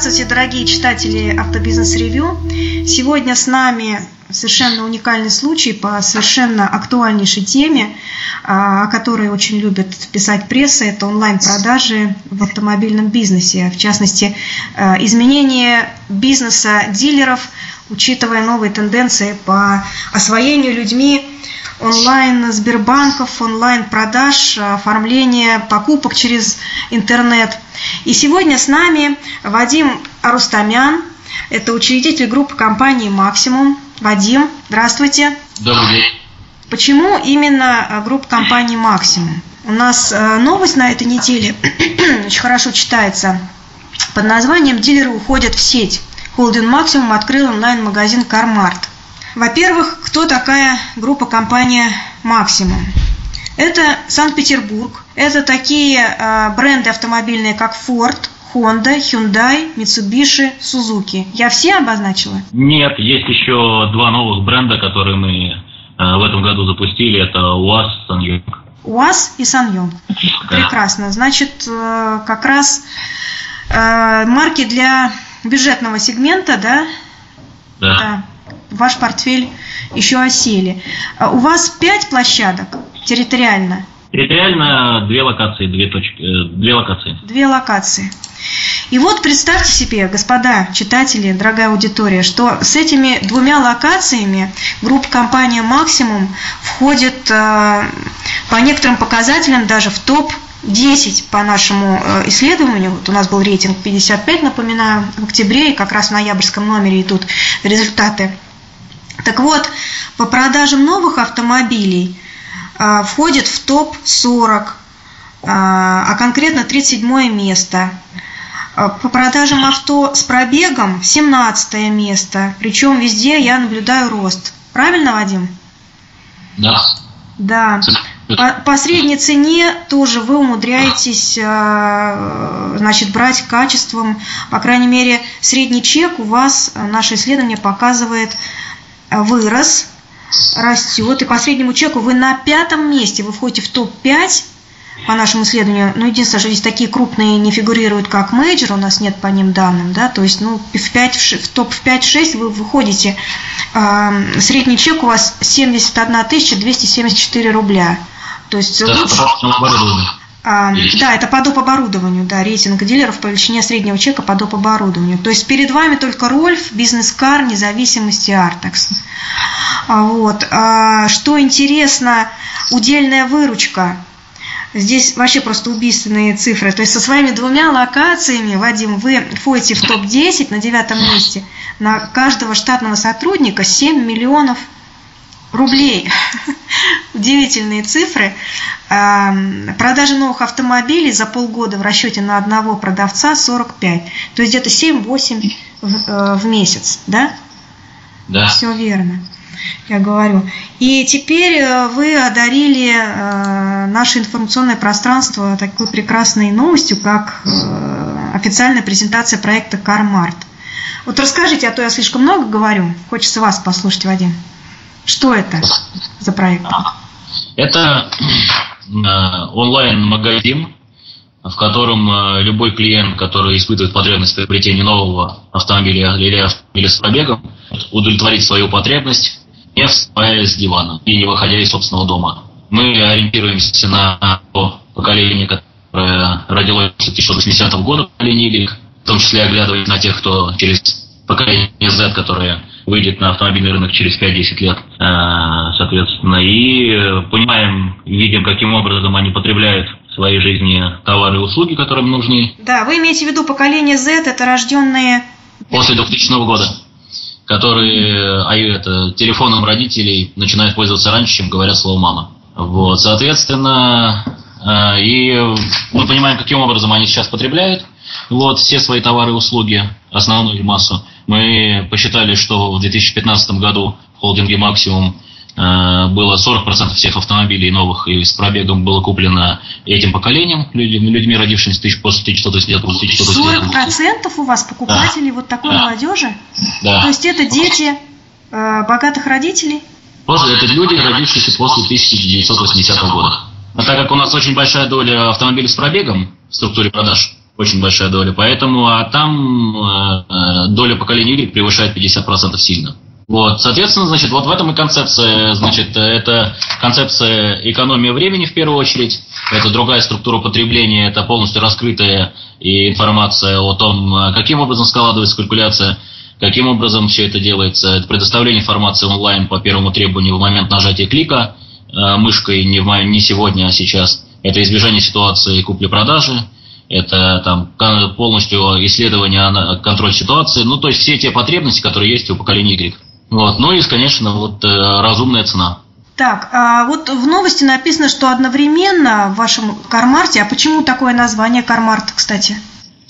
Здравствуйте, дорогие читатели Автобизнес-ревью. Сегодня с нами совершенно уникальный случай по совершенно актуальнейшей теме, а, о которой очень любят писать пресса. Это онлайн-продажи в автомобильном бизнесе. В частности, а, изменение бизнеса дилеров, учитывая новые тенденции по освоению людьми онлайн Сбербанков, онлайн продаж, оформление покупок через интернет. И сегодня с нами Вадим Арустамян, это учредитель группы компании «Максимум». Вадим, здравствуйте. Добрый день. Почему именно э, группа компании «Максимум»? У нас э, новость на этой неделе очень хорошо читается под названием «Дилеры уходят в сеть». Холдинг «Максимум» открыл онлайн-магазин «Кармарт». Во-первых, кто такая группа компания «Максимум»? Это Санкт-Петербург, это такие э, бренды автомобильные, как Ford, Honda, Hyundai, Mitsubishi, Suzuki. Я все обозначила? Нет, есть еще два новых бренда, которые мы э, в этом году запустили. Это УАЗ, Саньонг. УАЗ и Саньонг. Прекрасно. Значит, э, как раз э, марки для бюджетного сегмента, да? Да. да. Ваш портфель еще осели. А у вас пять площадок территориально? Территориально две локации, две точки, две локации. Две локации. И вот представьте себе, господа читатели, дорогая аудитория, что с этими двумя локациями группа компания «Максимум» входит э, по некоторым показателям даже в топ 10 по нашему э, исследованию, вот у нас был рейтинг 55, напоминаю, в октябре, и как раз в ноябрьском номере идут результаты. Так вот, по продажам новых автомобилей э, входит в топ-40, а конкретно 37 место – а, по продажам авто с пробегом 17 место. Причем везде я наблюдаю рост. Правильно, Вадим? Да. Да. По, по средней цене тоже вы умудряетесь а, значит, брать качеством, по крайней мере, средний чек у вас, а, наше исследование показывает, вырос, растет. И по среднему чеку вы на пятом месте, вы входите в топ-5 по нашему исследованию, ну, единственное, что здесь такие крупные не фигурируют, как Major, у нас нет по ним данным, да, то есть, ну, в, 5, в топ в 5-6 вы выходите, э, средний чек у вас 71 274 рубля. То есть, да, а, да, это по доп. оборудованию, да, рейтинг дилеров по величине среднего чека по доп. оборудованию. То есть перед вами только Рольф, бизнес-кар, независимости Артекс. А, вот. А, что интересно, удельная выручка Здесь вообще просто убийственные цифры. То есть со своими двумя локациями, Вадим, вы входите в топ-10 на девятом месте. На каждого штатного сотрудника 7 миллионов рублей. Удивительные цифры. Продажи новых автомобилей за полгода в расчете на одного продавца 45. То есть где-то 7-8 в, э, в месяц, да? Да. Все верно я говорю. И теперь э, вы одарили э, наше информационное пространство такой прекрасной новостью, как официальная презентация проекта «Кармарт». Вот расскажите, а то я слишком много говорю. Хочется вас послушать, Вадим. Что это за проект? Это онлайн-магазин, в котором любой клиент, который испытывает потребность в приобретении нового автомобиля или автомобиля с пробегом, удовлетворить свою потребность не вставая с дивана и не выходя из собственного дома. Мы ориентируемся на то поколение, которое родилось с 1980 года, поколение Y, в том числе оглядываясь на тех, кто через поколение Z, которое выйдет на автомобильный рынок через 5-10 лет, э, соответственно, и понимаем, видим, каким образом они потребляют в своей жизни товары и услуги, которые им нужны. Да, вы имеете в виду поколение Z, это рожденные... После 2000 года которые а это, телефоном родителей начинают пользоваться раньше, чем говорят слово «мама». Вот, соответственно, э, и мы понимаем, каким образом они сейчас потребляют вот, все свои товары и услуги, основную массу. Мы посчитали, что в 2015 году в холдинге «Максимум» Э, было 40% всех автомобилей новых и с пробегом было куплено этим поколением, людьми, людьми родившимися тысяч, после 1910 года. 40% у вас покупателей да. вот такой да. молодежи? Да. То есть это дети э, богатых родителей? После, это люди, родившиеся после 1980 года. А так как у нас очень большая доля автомобилей с пробегом в структуре продаж, очень большая доля. Поэтому, а там э, доля поколения Y превышает 50% сильно. Вот, соответственно, значит, вот в этом и концепция, значит, это концепция экономии времени в первую очередь, это другая структура потребления, это полностью раскрытая информация о том, каким образом складывается калькуляция, каким образом все это делается, это предоставление информации онлайн по первому требованию в момент нажатия клика э, мышкой не, в, не сегодня, а сейчас, это избежание ситуации купли-продажи, это там полностью исследование, контроль ситуации, ну то есть все те потребности, которые есть у поколения Y. Вот. Ну и, конечно, вот э, разумная цена. Так, а вот в новости написано, что одновременно в вашем Кармарте, а почему такое название Кармарт, кстати?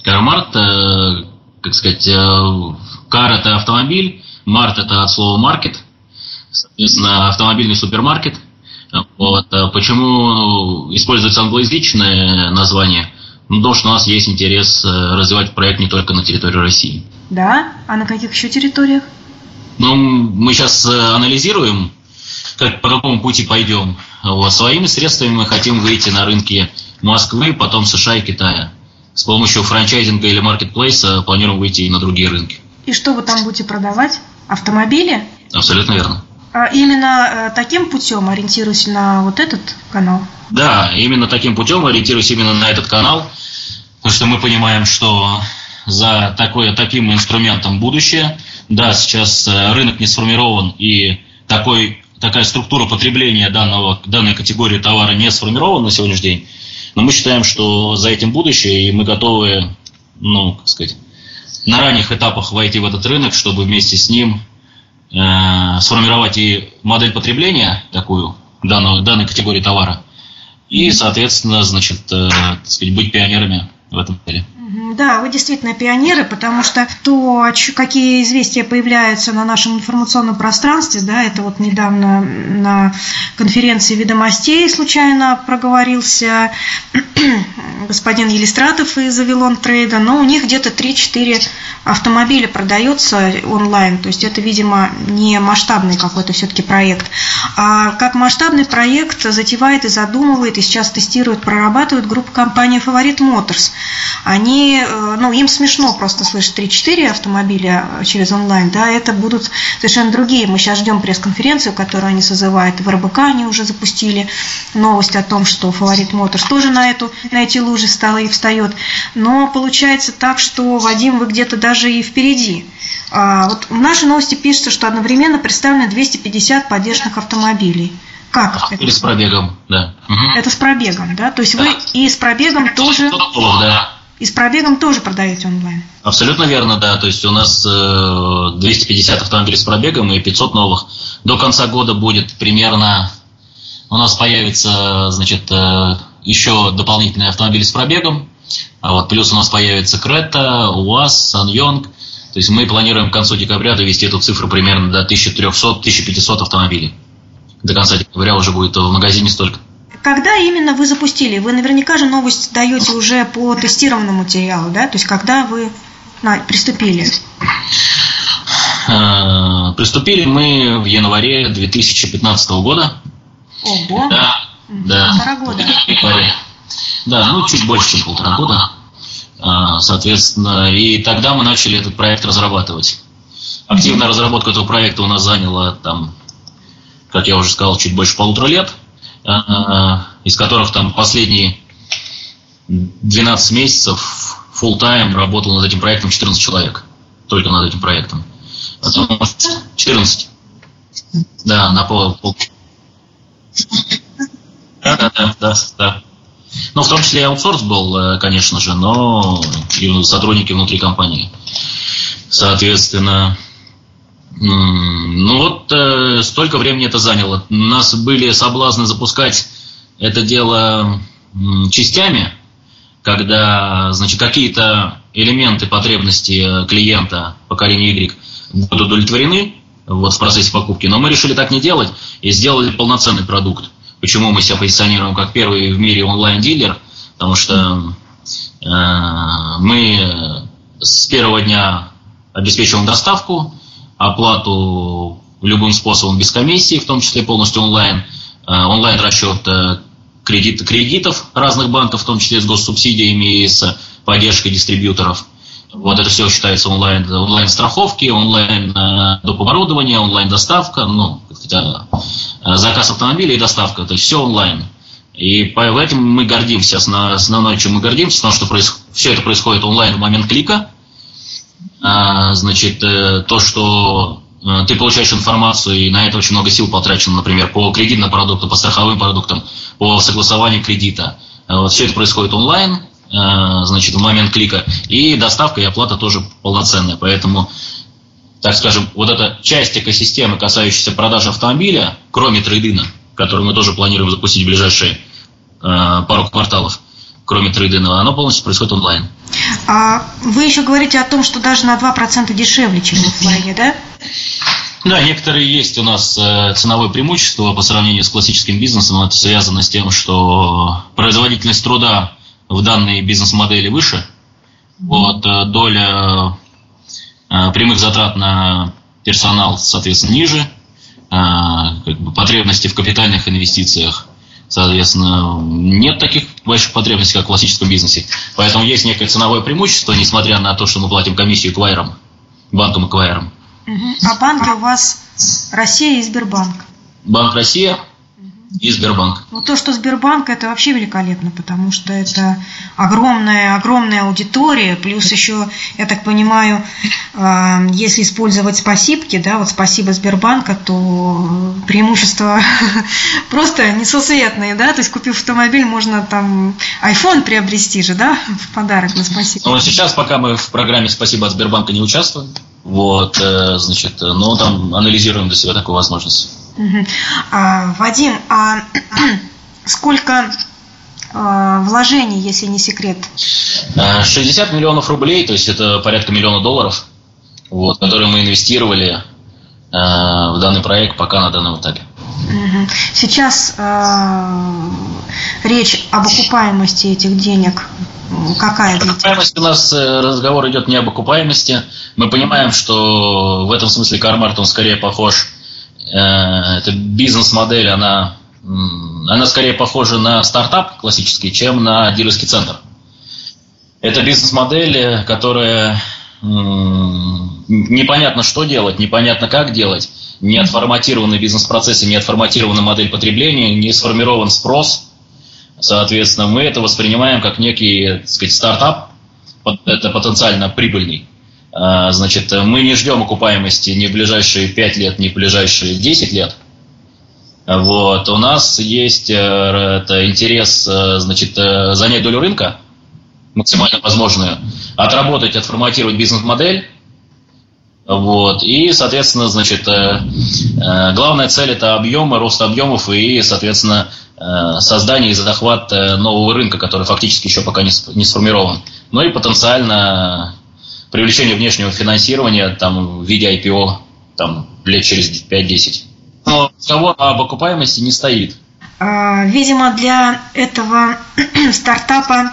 Кармарт, э, как сказать, э, кар это автомобиль, март это от слова маркет, соответственно, автомобильный супермаркет. Вот. Почему используется англоязычное название? Ну, потому что у нас есть интерес э, развивать проект не только на территории России. Да? А на каких еще территориях? Ну, мы сейчас э, анализируем, как, по какому пути пойдем. Вот. Своими средствами мы хотим выйти на рынки Москвы, потом США и Китая. С помощью франчайзинга или маркетплейса планируем выйти и на другие рынки. И что вы там будете продавать? Автомобили? Абсолютно верно. А именно э, таким путем ориентируясь на вот этот канал? Да, именно таким путем ориентируюсь именно на этот канал, потому что мы понимаем, что за такое, таким инструментом будущее. Да, сейчас э, рынок не сформирован, и такой, такая структура потребления данного, данной категории товара не сформирована на сегодняшний день. Но мы считаем, что за этим будущее, и мы готовы, ну, как сказать, на ранних этапах войти в этот рынок, чтобы вместе с ним э, сформировать и модель потребления такую, данного, данной категории товара, и, соответственно, значит, э, сказать, быть пионерами в этом деле. Да, вы действительно пионеры, потому что то, какие известия появляются на нашем информационном пространстве, да, это вот недавно на конференции ведомостей случайно проговорился господин Елистратов из Авилон Трейда, но у них где-то 3-4 автомобиля продается онлайн, то есть это, видимо, не масштабный какой-то все-таки проект, а как масштабный проект затевает и задумывает, и сейчас тестирует, прорабатывает группа компании Favorite Motors. Они Э, ну, им смешно просто слышать 3-4 автомобиля через онлайн, да, это будут совершенно другие. Мы сейчас ждем пресс-конференцию, которую они созывают, в РБК они уже запустили новость о том, что Фаворит Моторс тоже на, эту, на эти лужи стало и встает. Но получается так, что, Вадим, вы где-то даже и впереди. А, вот в нашей новости пишется, что одновременно представлено 250 поддержанных автомобилей. Как? Или с пробегом, да. Это с пробегом, да? То есть да. вы и с пробегом тоже... Да. И с пробегом тоже продаете онлайн? Абсолютно верно, да. То есть у нас 250 э, автомобилей с пробегом и 500 новых. До конца года будет примерно... У нас появится, значит, э, еще дополнительные автомобили с пробегом. А вот плюс у нас появится Крета, УАЗ, Сан-Йонг. То есть мы планируем к концу декабря довести эту цифру примерно до 1300-1500 автомобилей. До конца декабря уже будет в магазине столько. Когда именно вы запустили? Вы наверняка же новость даете уже по тестированному материалу, да? То есть когда вы на, приступили? Э, приступили мы в январе 2015 года. Ого! Да, да. Полтора года. Да, ну чуть больше, чем полтора года. А, соответственно, и тогда мы начали этот проект разрабатывать. Активная разработка этого проекта у нас заняла там, как я уже сказал, чуть больше полутора лет. А, из которых там последние 12 месяцев full time работал над этим проектом 14 человек. Только над этим проектом. Потом 14. Да, на пол. пол. Да, да, да, да, да. Ну, в том числе и аутсорс был, э, конечно же, но и сотрудники внутри компании. Соответственно, ну вот э, столько времени это заняло. У нас были соблазны запускать это дело э, частями, когда значит, какие-то элементы потребности клиента поколения Y будут удовлетворены вот, в процессе покупки, но мы решили так не делать и сделали полноценный продукт. Почему мы себя позиционируем как первый в мире онлайн-дилер? Потому что э, мы с первого дня обеспечиваем доставку, оплату любым способом без комиссии, в том числе полностью онлайн, э, онлайн расчет э, кредит, кредитов разных банков, в том числе с госсубсидиями и с поддержкой дистрибьюторов. Вот это все считается онлайн, онлайн страховки, онлайн э, оборудование, онлайн доставка, ну, заказ автомобиля и доставка, то есть все онлайн. И по этим мы гордимся, основное, чем мы гордимся, потому что все это происходит онлайн в момент клика. А, значит, э, то, что э, ты получаешь информацию, и на это очень много сил потрачено, например, по кредитным продуктам, по страховым продуктам, по согласованию кредита. Э, вот все это происходит онлайн, значит, в момент клика, и доставка и оплата тоже полноценная. Поэтому, так скажем, вот эта часть экосистемы, касающаяся продажи автомобиля, кроме трейдина, который мы тоже планируем запустить в ближайшие пару кварталов, кроме трейдинга, оно полностью происходит онлайн. А вы еще говорите о том, что даже на 2% дешевле, чем в офлайне, да? Да, некоторые есть у нас э, ценовое преимущество по сравнению с классическим бизнесом. Это связано с тем, что производительность труда в данной бизнес-модели выше. Вот, э, доля э, прямых затрат на персонал, соответственно, ниже. Как бы потребности в капитальных инвестициях Соответственно, нет таких больших потребностей, как в классическом бизнесе. Поэтому есть некое ценовое преимущество, несмотря на то, что мы платим комиссию эквайрам, банкам эквайрам. А банки у вас Россия и Сбербанк? Банк Россия, и Сбербанк. Ну, то, что Сбербанк, это вообще великолепно, потому что это огромная, огромная аудитория, плюс еще, я так понимаю, э, если использовать спасибки, да, вот спасибо Сбербанка, то преимущества просто несусветные, да, то есть купив автомобиль, можно там iPhone приобрести же, да, в подарок на спасибо. Ну, сейчас пока мы в программе «Спасибо от Сбербанка» не участвуем, вот, э, значит, но там анализируем для себя такую возможность. А, Вадим, а сколько а, вложений, если не секрет? 60 миллионов рублей, то есть это порядка миллиона долларов, вот, которые мы инвестировали в данный проект пока на данном этапе. Сейчас э, речь об окупаемости этих денег какая? Окупаемость у нас э, разговор идет не об окупаемости. Мы понимаем, что в этом смысле Кармарт он скорее похож Э, эта бизнес-модель, она, она скорее похожа на стартап классический, чем на дилерский центр. Это бизнес-модель, э, которая непонятно, что делать, непонятно, как делать, не отформатированы бизнес-процессы, не отформатирована модель потребления, не сформирован спрос. Соответственно, мы это воспринимаем как некий так сказать, стартап, это потенциально прибыльный. А, значит, мы не ждем окупаемости ни в ближайшие 5 лет, ни в ближайшие 10 лет. Вот. У нас есть э, это, интерес э, значит, э, занять долю рынка, максимально возможную, отработать, отформатировать бизнес-модель, вот. И, соответственно, значит, главная цель это объемы, рост объемов и, соответственно, создание и захват нового рынка, который фактически еще пока не сформирован. Ну и потенциально привлечение внешнего финансирования там, в виде IPO там, лет через 5-10. Но разговор об окупаемости не стоит. А, видимо, для этого стартапа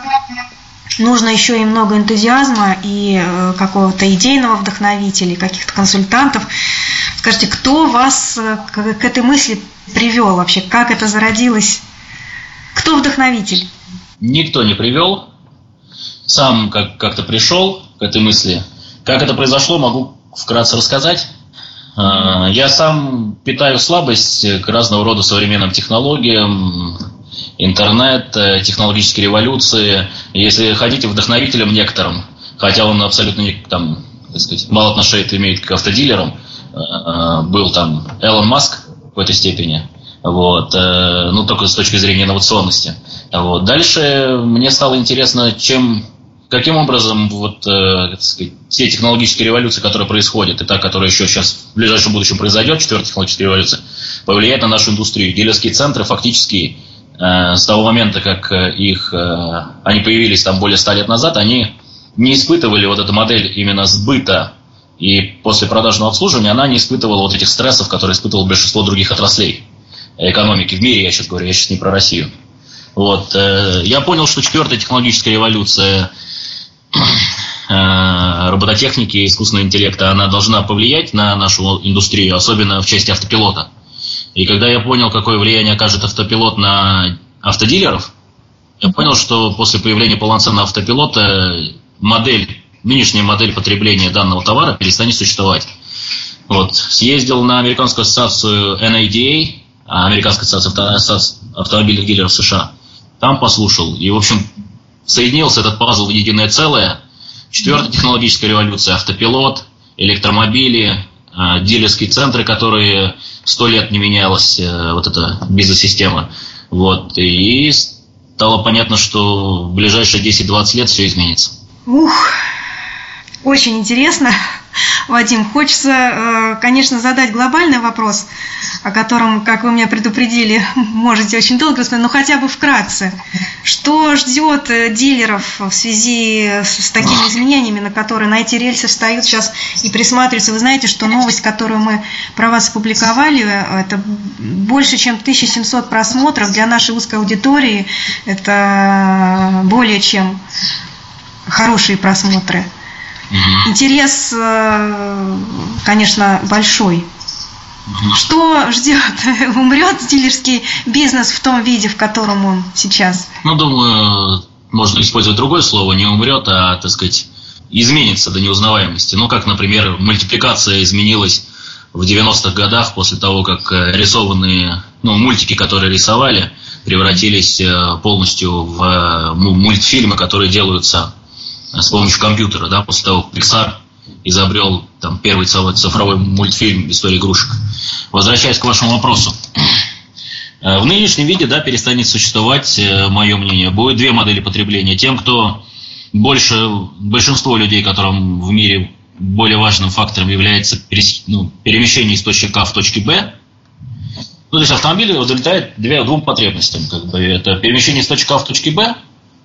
нужно еще и много энтузиазма и э, какого-то идейного вдохновителя, каких-то консультантов. Скажите, кто вас э, к этой мысли привел вообще? Как это зародилось? Кто вдохновитель? Никто не привел. Сам как- как-то пришел, к этой мысли. Как это произошло, могу вкратце рассказать. А, я сам питаю слабость к разного рода современным технологиям, интернет, э, технологические революции. Если хотите, вдохновителем некоторым, хотя он абсолютно не, там, так сказать, мало отношения имеет к автодилерам, э, э, был там Элон Маск в какой-то степени. Вот, ну, только с точки зрения инновационности. Вот. Дальше мне стало интересно, чем каким образом вот, э, сказать, те технологические революции, которые происходят, и та, которая еще сейчас в ближайшем будущем произойдет, четвертая технологическая революция, повлияет на нашу индустрию. Дилерские центры фактически с того момента, как э, их, э, они появились там более ста лет назад, они не испытывали вот эту модель именно сбыта и после продажного обслуживания, она не испытывала вот этих стрессов, которые испытывало большинство других отраслей экономики в мире, я сейчас говорю, я сейчас не про Россию. Вот. Э, я понял, что четвертая технологическая революция – Э, робототехники и искусственного интеллекта, она должна повлиять на нашу индустрию, особенно в части автопилота. И когда я понял, какое влияние окажет автопилот на автодилеров, я понял, что после появления полноценного автопилота модель, нынешняя модель потребления данного товара перестанет существовать. Вот. Съездил на американскую ассоциацию NADA, Американская ассоциация автомобильных дилеров США. Там послушал. И, в общем, соединился этот пазл в единое целое. Четвертая технологическая революция, автопилот, электромобили, а, дилерские центры, которые сто лет не менялась э, вот эта бизнес-система. Вот. И стало понятно, что в ближайшие 10-20 лет все изменится. Ух, очень интересно. Вадим, хочется, э, конечно, задать глобальный вопрос, о котором, как вы меня предупредили, можете очень долго рассказать, но хотя бы вкратце. Что ждет э, дилеров в связи с такими изменениями, на которые на эти рельсы встают сейчас и присматриваются? Вы знаете, что новость, которую мы про вас опубликовали, э, это больше, чем 1700 просмотров для нашей узкой аудитории. Это более чем хорошие просмотры. Угу. Интерес, э, конечно, большой. Угу. Что ждет? Умрет дилерский бизнес в том виде, в котором он сейчас? Ну, думаю, можно использовать другое слово, не умрет, а, так сказать, изменится до неузнаваемости. Ну, как, например, мультипликация изменилась в 90-х годах после того, как э, рисованные, ну, мультики, которые рисовали, превратились э, полностью в мультфильмы, которые делаются с помощью компьютера, да, после того, как Pixar изобрел там, первый цифровой мультфильм «История игрушек». Возвращаясь к вашему вопросу. Э, в нынешнем виде, да, перестанет существовать, э, мое мнение, будет две модели потребления. Тем, кто больше, большинство людей, которым в мире более важным фактором является ну, перемещение из точки А в точке Б, ну, то есть автомобиль удовлетворяет две, двум потребностям. Как бы, это перемещение из точки А в точке Б,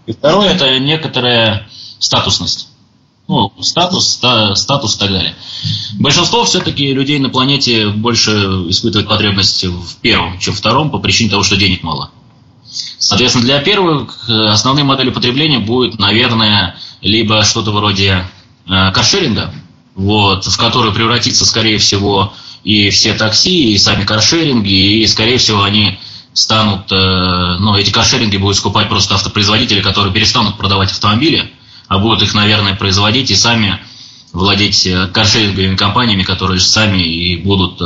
и второе это некоторая статусность. Ну, статус, ста, статус и так далее. Большинство все-таки людей на планете больше испытывает потребности в первом, чем в втором, по причине того, что денег мало. Соответственно, для первых э, основные модели потребления будет, наверное, либо что-то вроде э, каршеринга, вот, в который превратится, скорее всего, и все такси, и сами каршеринги, и, скорее всего, они станут, э, ну, эти каршеринги будут скупать просто автопроизводители, которые перестанут продавать автомобили, а будут их, наверное, производить и сами владеть э, каршеринговыми компаниями, которые сами и будут, э,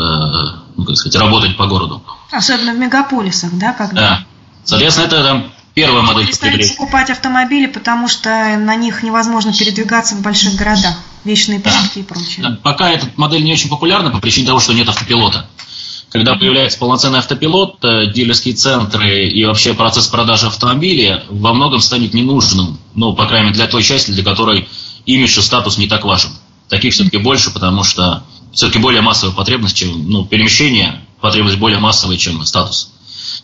ну, как сказать, работать по городу. Особенно в мегаполисах, да, когда? Да. Соответственно, это там первая модель потребления. покупать автомобили, потому что на них невозможно передвигаться в больших городах, вечные пробки да. и прочее. Да. Пока эта модель не очень популярна по причине того, что нет автопилота. Когда появляется полноценный автопилот, э, дилерские центры и вообще процесс продажи автомобилей во многом станет ненужным. Ну, по крайней мере, для той части, для которой имидж и статус не так важен. Таких все-таки больше, потому что все-таки более массовая потребность, чем ну, перемещение, потребность более массовая, чем статус.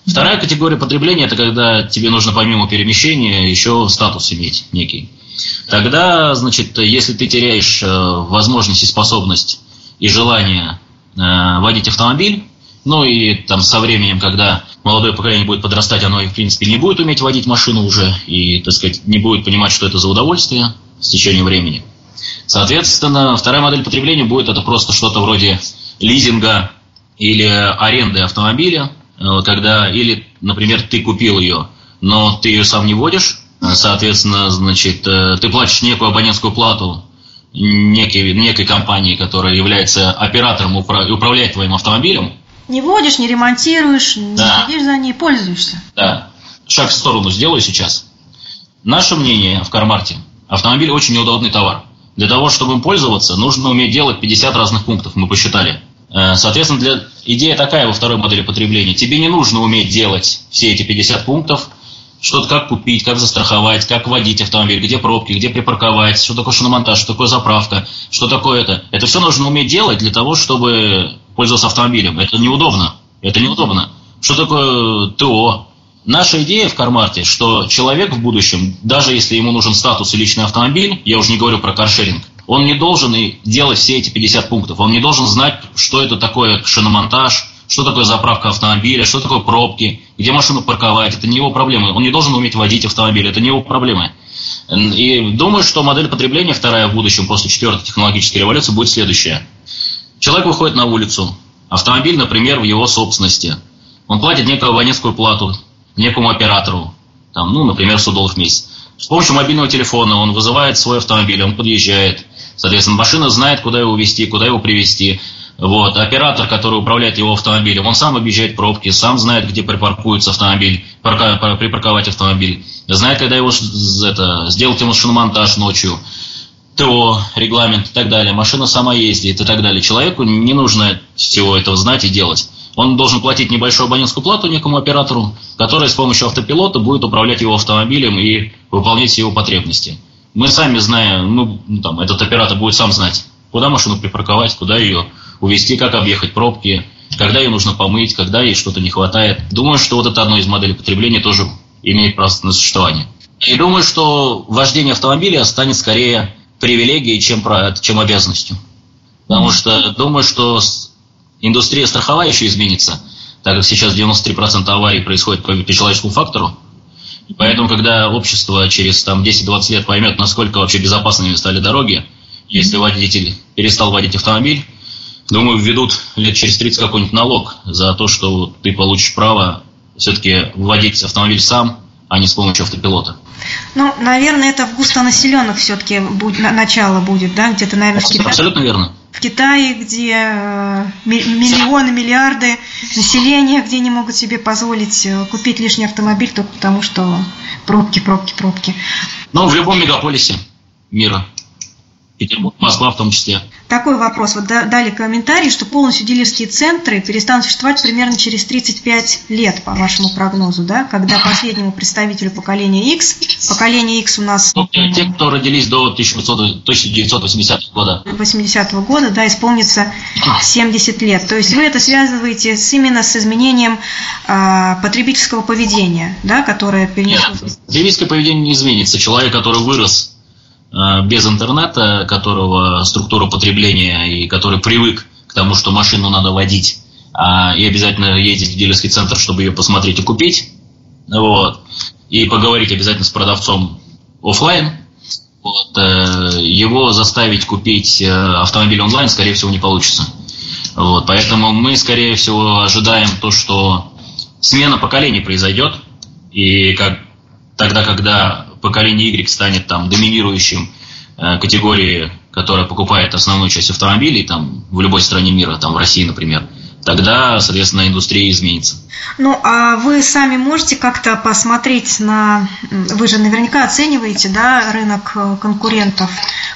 Вторая категория потребления – это когда тебе нужно помимо перемещения еще статус иметь некий. Тогда, значит, если ты теряешь э, возможность и способность и желание э, водить автомобиль, ну и там со временем, когда молодое поколение будет подрастать, оно, в принципе, не будет уметь водить машину уже и, так сказать, не будет понимать, что это за удовольствие с течением времени. Соответственно, вторая модель потребления будет это просто что-то вроде лизинга или аренды автомобиля, э, когда, или, например, ты купил ее, но ты ее сам не водишь, соответственно, значит, э, ты платишь некую абонентскую плату некой, некой компании, которая является оператором и управляет твоим автомобилем, не водишь, не ремонтируешь, да. не следишь за ней, пользуешься. Да. Шаг в сторону сделаю сейчас. Наше мнение в Кармарте. Автомобиль очень неудобный товар. Для того, чтобы им пользоваться, нужно уметь делать 50 разных пунктов, мы посчитали. Э, соответственно, для... идея такая во второй модели потребления. Тебе не нужно уметь делать все эти 50 пунктов, что-то как купить, как застраховать, как водить автомобиль, где пробки, где припарковать, что такое шиномонтаж, что такое заправка, что такое это. Это все нужно уметь делать для того, чтобы пользоваться автомобилем. Это неудобно. Это неудобно. Что такое ТО? Наша идея в Кармарте, что человек в будущем, даже если ему нужен статус и личный автомобиль, я уже не говорю про каршеринг, он не должен и делать все эти 50 пунктов. Он не должен знать, что это такое шиномонтаж, что такое заправка автомобиля, что такое пробки, где машину парковать. Это не его проблема. Он не должен уметь водить автомобиль, это не его проблема. И думаю, что модель потребления вторая в будущем после четвертой технологической революции будет следующая. Человек выходит на улицу, автомобиль, например, в его собственности. Он платит некую абонентскую плату некому оператору. там, ну, например, 100 долларов в месяц. С помощью мобильного телефона он вызывает свой автомобиль, он подъезжает, соответственно, машина знает, куда его везти, куда его привезти. Вот. Оператор, который управляет его автомобилем, он сам объезжает пробки, сам знает, где припаркуется автомобиль, припарковать автомобиль, знает, когда его это, сделать ему шиномонтаж ночью, ТО, регламент и так далее. Машина сама ездит и так далее. Человеку не нужно всего этого знать и делать. Он должен платить небольшую абонентскую плату некому оператору, который с помощью автопилота будет управлять его автомобилем и выполнять его потребности. Мы сами знаем, ну, там, этот оператор будет сам знать, куда машину припарковать, куда ее увезти, как объехать пробки, когда ее нужно помыть, когда ей что-то не хватает. Думаю, что вот это одно из моделей потребления тоже имеет право на существование. И думаю, что вождение автомобиля станет скорее привилегией, чем, чем обязанностью. Потому что думаю, что индустрия страховая еще изменится, так как сейчас 93% аварий происходит по, по человеческому фактору. И поэтому, когда общество через там, 10-20 лет поймет, насколько вообще безопасными стали дороги, если водитель перестал водить автомобиль, думаю, введут лет через 30 какой-нибудь налог за то, что ты получишь право все-таки вводить автомобиль сам, а не с помощью автопилота. Ну, наверное, это в густонаселенных все-таки будет, начало будет, да, где-то, наверное, в Китае. Абсолютно верно. В Китае, где э, миллионы, миллиарды населения, где не могут себе позволить э, купить лишний автомобиль только потому, что пробки, пробки, пробки. Ну, в любом мегаполисе мира. Петербург, Москва в том числе. Такой вопрос. Вот дали комментарий, что полностью дилерские центры перестанут существовать примерно через 35 лет, по вашему прогнозу, да? Когда последнему представителю поколения X, поколение X у нас... Ну, те, кто родились до 1980 года. 80 -го года, да, исполнится 70 лет. То есть вы это связываете с, именно с изменением а, потребительского поведения, да, которое перенесло... Нет, потребительское поведение не изменится. Человек, который вырос Э, без интернета, которого структура потребления и который привык к тому, что машину надо водить, а, и обязательно ездить в дилерский центр, чтобы ее посмотреть и купить, вот, и поговорить обязательно с продавцом офлайн, вот, э, его заставить купить э, автомобиль онлайн, скорее всего, не получится. Вот, поэтому мы, скорее всего, ожидаем то, что смена поколений произойдет, и как, тогда, когда поколение Y станет там доминирующим э, категории, которая покупает основную часть автомобилей там в любой стране мира, там в России, например, тогда, соответственно, индустрия изменится. Ну, а вы сами можете как-то посмотреть на... Вы же наверняка оцениваете, да, рынок э, конкурентов.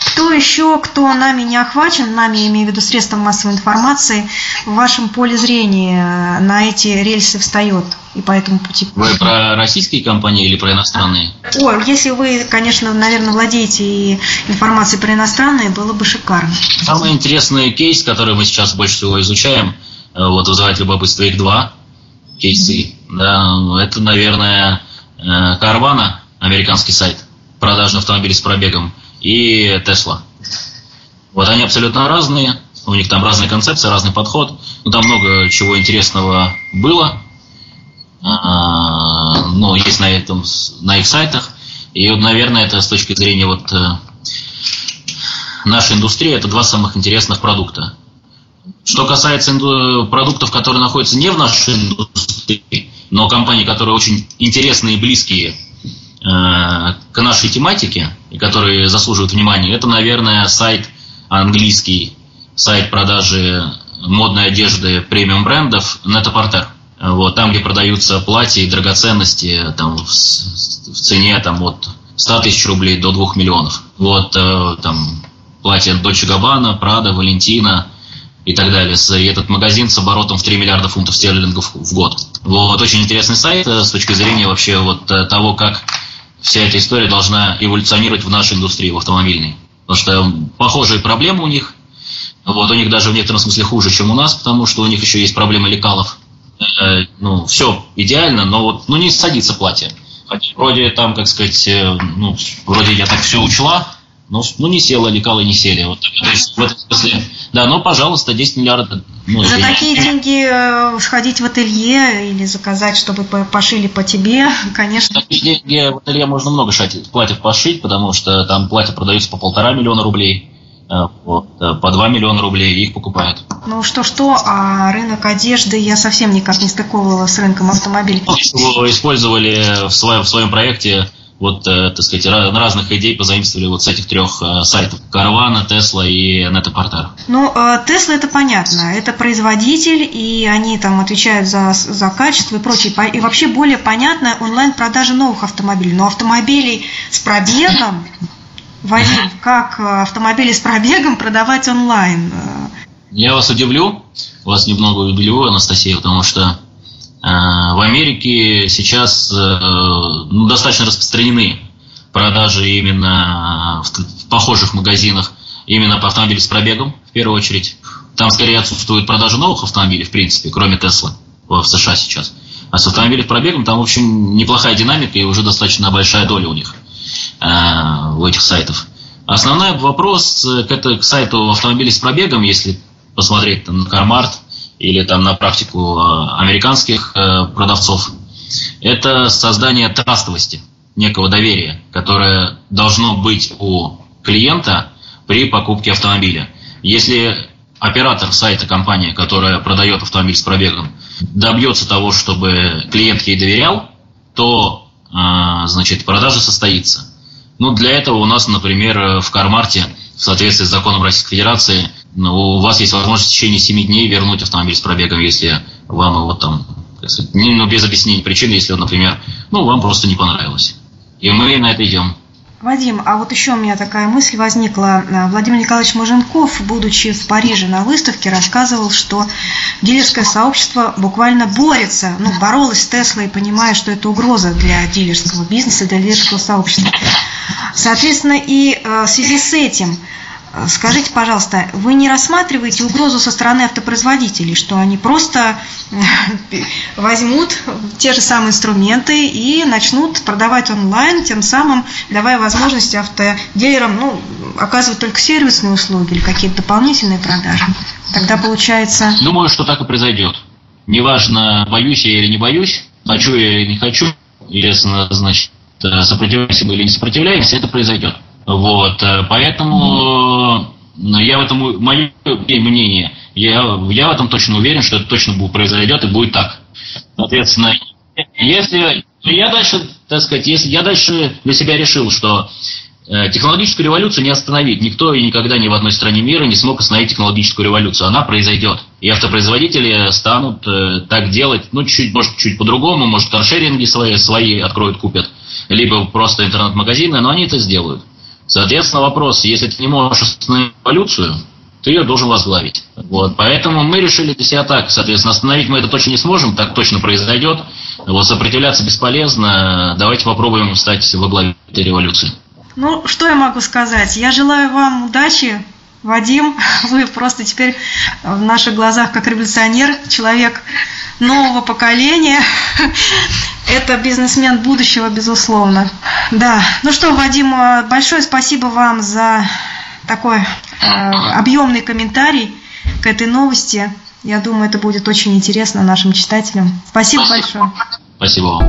Кто еще, кто нами не охвачен, нами, имею в виду средством массовой информации, в вашем поле зрения на эти рельсы встает? и по этому пути. Вы про российские компании или про иностранные? О, если вы, конечно, наверное, владеете и информацией про иностранные, было бы шикарно. Самый интересный кейс, который мы сейчас больше всего изучаем, э, вот вызывает любопытство их два кейсы. Да, это, наверное, э, американский сайт, продажный автомобиль с пробегом, и Тесла. Вот они абсолютно разные, у них там разные концепции, разный подход. Но там много чего интересного было. А, ну, есть на, этом, на их сайтах. И, вот, наверное, это с точки зрения вот э, нашей индустрии, это два самых интересных продукта. Что касается продуктов, которые находятся не в нашей индустрии, но компании, которые очень интересные и близкие э, к нашей тематике, и которые заслуживают внимания, это, наверное, сайт английский, сайт продажи модной одежды премиум брендов Нетапортер. Вот, там, где продаются платья и драгоценности там, в, в цене там, от 100 тысяч рублей до 2 миллионов. Вот э, там платья Дольче Габбана, Прада, Валентина и так далее. И этот магазин с оборотом в 3 миллиарда фунтов стерлингов в год. Вот, очень интересный сайт э, с точки зрения вообще вот э, того, как вся эта история должна эволюционировать в нашей индустрии, в автомобильной. Потому что похожие проблемы у них. Вот, у них даже в некотором смысле хуже, чем у нас, потому что у них еще есть проблемы лекалов. Э, ну, все идеально, но вот ну, не садится платье. Хотя вроде там, как сказать, ну, вроде я так все учла, но ну, не села, лекалы не сели. Вот, в этом смысле, да, но, пожалуйста, 10 миллиардов. Ну, За такие деньги э, сходить в ателье или заказать, чтобы пошили по тебе, конечно. За такие деньги в ателье можно много шатить, платьев пошить, потому что там платья продаются по полтора миллиона рублей. Э, вот, э, по 2 миллиона рублей их покупают. Ну что-что, а рынок одежды я совсем никак не стыковывала с рынком автомобилей. Ну, использовали в своем, в своем проекте вот, э, так сказать, разных идей позаимствовали вот с этих трех сайтов. Карвана, Тесла и Нетапортер. Ну, Тесла это понятно. Это производитель, и они там отвечают за, за качество и прочее. И вообще более понятно онлайн-продажа новых автомобилей. Но автомобилей с пробегом Вадим, как э, автомобили с пробегом продавать онлайн? Я вас удивлю, вас немного удивлю, Анастасия, потому что э, в Америке сейчас э, ну, достаточно распространены продажи именно в, похожих магазинах именно по автомобилю с пробегом, в первую очередь. Там скорее отсутствует продажа новых автомобилей, в принципе, кроме Тесла в США сейчас. А с автомобилем пробегом там, в общем, неплохая динамика и уже достаточно большая доля у них. Э, у этих сайтов. Основной вопрос к, это, к сайту автомобилей с пробегом, если посмотреть на Кармарт или там на практику э, американских э, продавцов, это создание трастовости, некого доверия, которое должно быть у клиента при покупке автомобиля. Если оператор сайта компания, которая продает автомобиль с пробегом, добьется того, чтобы клиент ей доверял, то значит, продажа состоится. Ну, для этого у нас, например, в Кармарте, в соответствии с законом Российской Федерации, ну, у вас есть возможность в течение 7 дней вернуть автомобиль с пробегом, если вам его там, ну, без объяснения причин, если, например, ну, вам просто не понравилось. И мы на это идем. Вадим, а вот еще у меня такая мысль возникла. Владимир Николаевич Маженков, будучи в Париже на выставке, рассказывал, что дилерское сообщество буквально борется, ну, боролось с Теслой, понимая, что это угроза для дилерского бизнеса, для дилерского сообщества. Соответственно, и э, в связи с этим – Скажите, пожалуйста, вы не рассматриваете угрозу со стороны автопроизводителей, что они просто возьмут те же самые инструменты и начнут продавать онлайн, тем самым давая возможность автодилерам ну, оказывать только сервисные услуги или какие-то дополнительные продажи? Тогда получается... Думаю, что так и произойдет. Неважно, боюсь я или не боюсь, хочу я или не хочу, если, значит, сопротивляемся мы или не сопротивляемся, это произойдет. Вот, э, поэтому э, я в этом, мое мнение, я, я в этом точно уверен, что это точно будет, произойдет и будет так. Соответственно, если я дальше, так сказать, если я дальше для себя решил, что э, технологическую революцию не остановить. Никто и никогда ни в одной стране мира не смог остановить технологическую революцию. Она произойдет. И автопроизводители станут э, так делать, ну, чуть, может, чуть по-другому, может, каршеринги свои, свои откроют, купят, либо просто интернет-магазины, но они это сделают. Соответственно, вопрос, если ты не можешь остановить эволюцию, ты ее должен возглавить. Вот, поэтому мы решили для себя так, соответственно, остановить мы это точно не сможем, так точно произойдет. Вот, сопротивляться бесполезно, давайте попробуем стать во главе этой революции. Ну, что я могу сказать? Я желаю вам удачи, Вадим, вы просто теперь в наших глазах как революционер, человек нового поколения. Это бизнесмен будущего, безусловно. Да. Ну что, Вадим, большое спасибо вам за такой э, объемный комментарий к этой новости. Я думаю, это будет очень интересно нашим читателям. Спасибо большое. Спасибо вам.